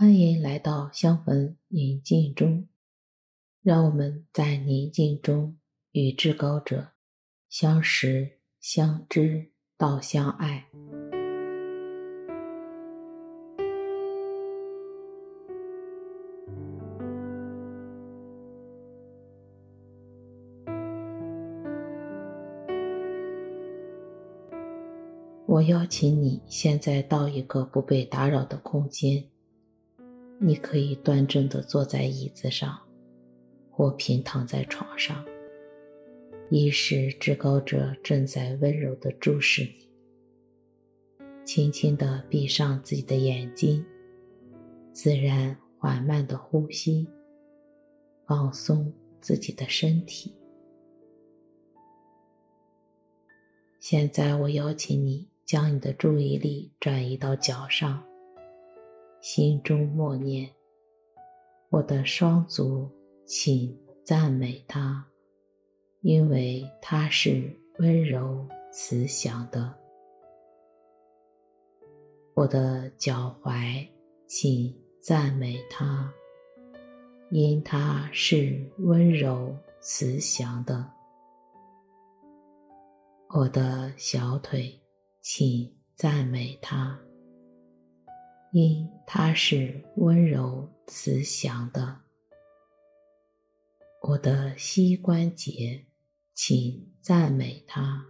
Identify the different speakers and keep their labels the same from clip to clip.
Speaker 1: 欢迎来到香焚宁静中，让我们在宁静中与至高者相识、相知到相爱。我邀请你现在到一个不被打扰的空间，你可以端正地坐在椅子上，或平躺在床上。意识至高者正在温柔地注视你，轻轻地闭上自己的眼睛，自然缓慢地呼吸，放松自己的身体。现在我邀请你。将你的注意力转移到脚上，心中默念：“我的双足，请赞美他，因为他是温柔慈祥的。我的脚踝，请赞美他，因他是温柔慈祥的。我的小腿。”请赞美他，因他是温柔慈祥的。我的膝关节，请赞美他，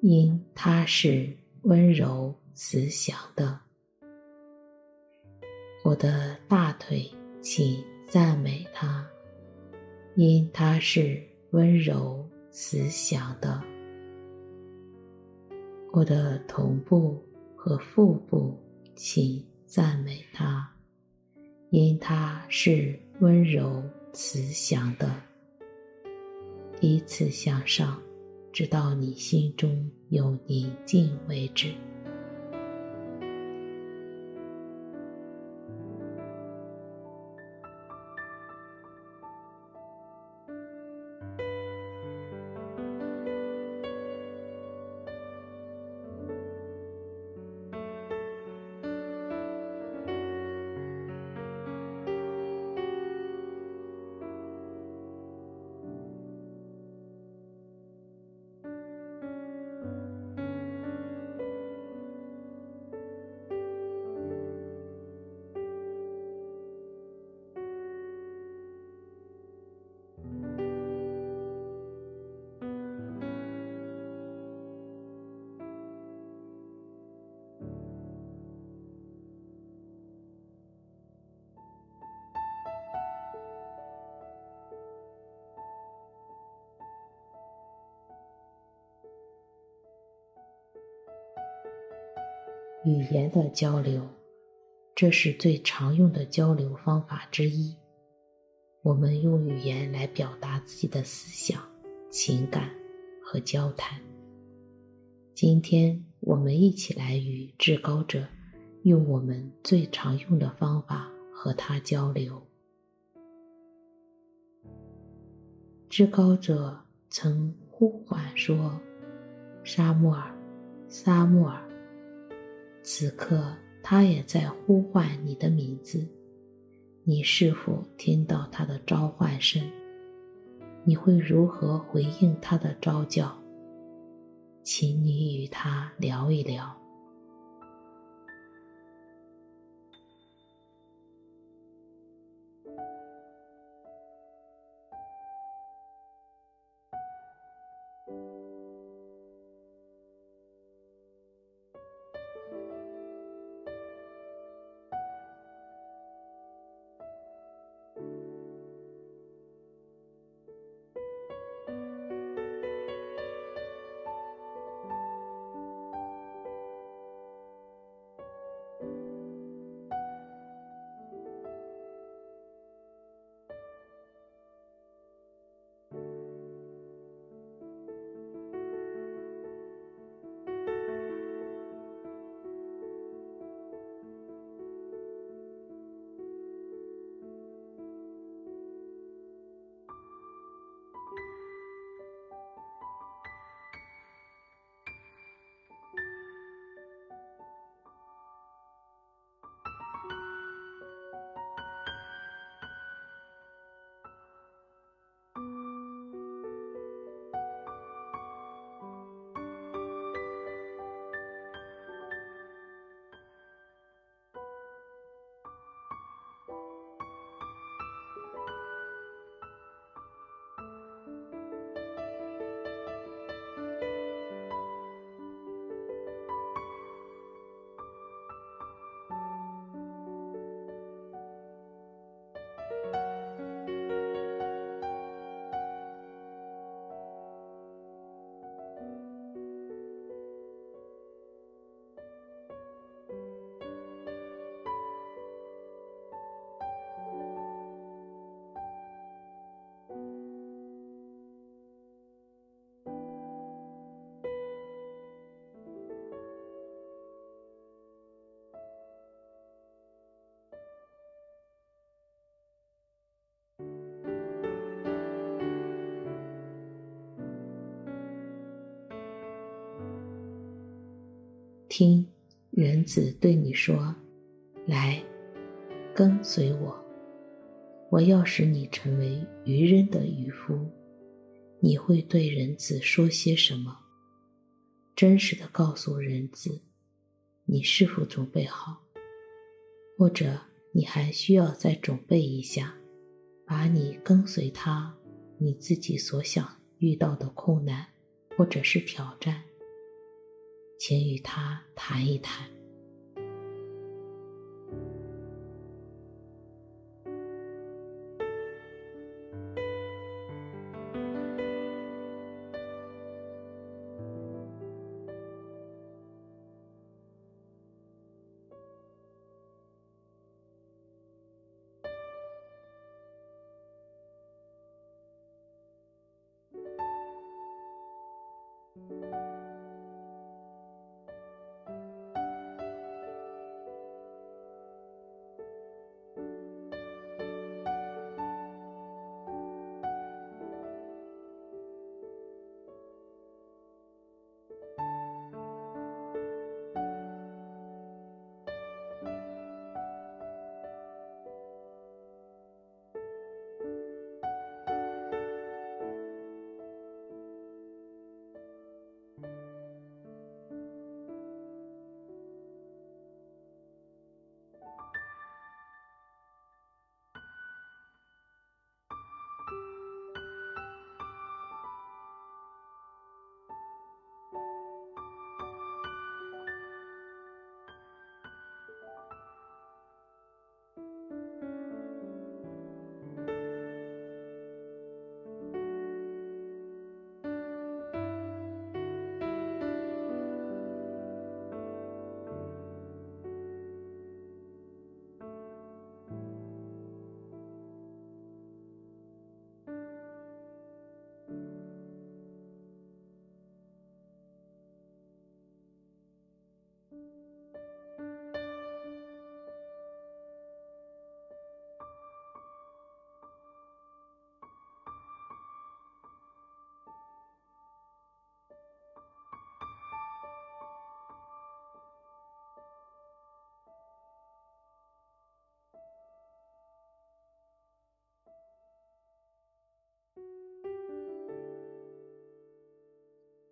Speaker 1: 因他是温柔慈祥的。我的大腿，请赞美他，因他是温柔慈祥的。我的臀部和腹部，请赞美他，因他是温柔慈祥的。依次向上，直到你心中有宁静为止。语言的交流，这是最常用的交流方法之一。我们用语言来表达自己的思想、情感和交谈。今天，我们一起来与至高者用我们最常用的方法和他交流。至高者曾呼唤说：“沙穆尔，沙穆尔。”此刻他也在呼唤你的名字你是否听到他的召唤声？你会如何回应他的招教请你与他聊一聊。听人子对你说：“来，跟随我，我要使你成为渔人的渔夫。”你会对人子说些什么？真实的告诉人子，你是否准备好？或者你还需要再准备一下，把你跟随他，你自己所想遇到的困难或者是挑战，请与他谈一谈。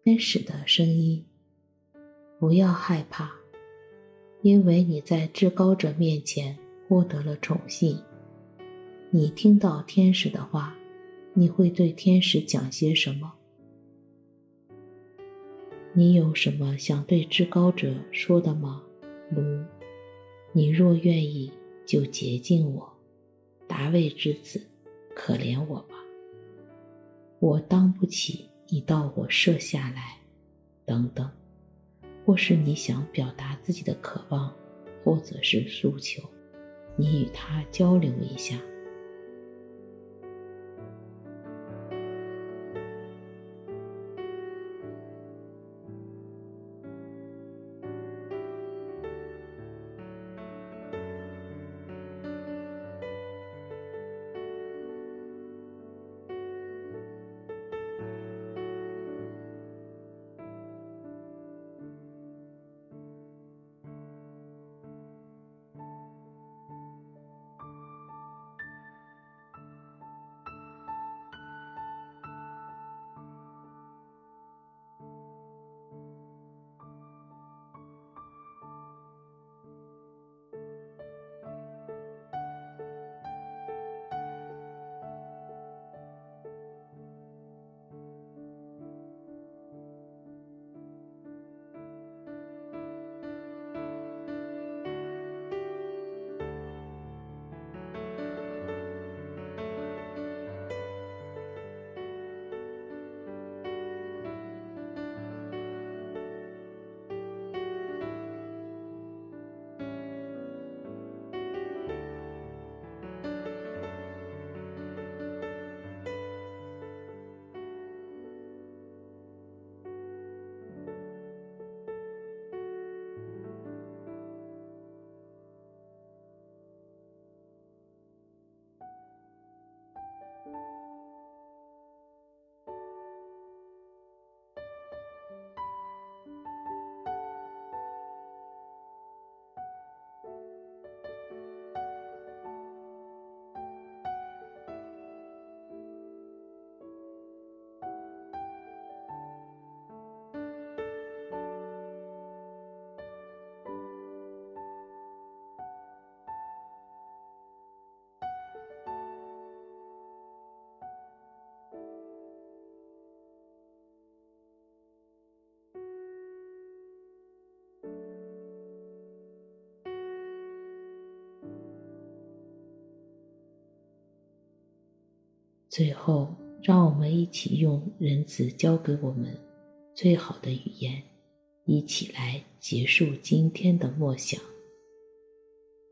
Speaker 1: 天使的声音，不要害怕，因为你在至高者面前获得了宠幸。你听到天使的话，你会对天使讲些什么？你有什么想对至高者说的吗？如，你若愿意，就洁净我，大卫之子，可怜我吧，我当不起。你到我设下来，等等，或是你想表达自己的渴望，或者是诉求，你与他交流一下。最后，让我们一起用仁慈教给我们最好的语言，一起来结束今天的默想。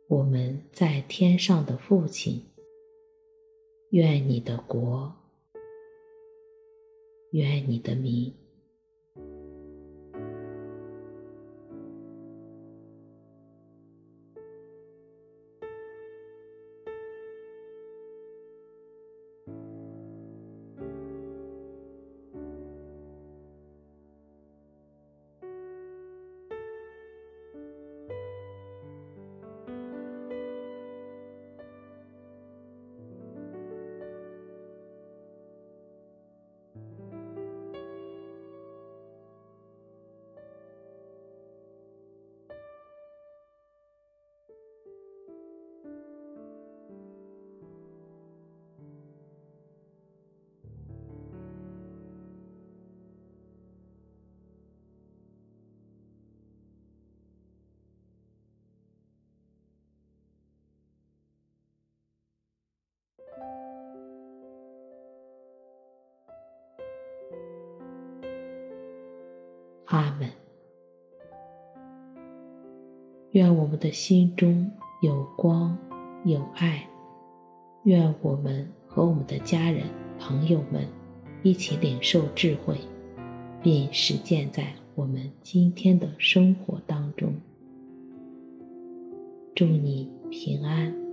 Speaker 1: 我们在天上的父亲，愿你的国，愿你的名。阿门。愿我们的心中有光有爱，愿我们和我们的家人、朋友们一起领受智慧，并实践在我们今天的生活当中。祝你平安。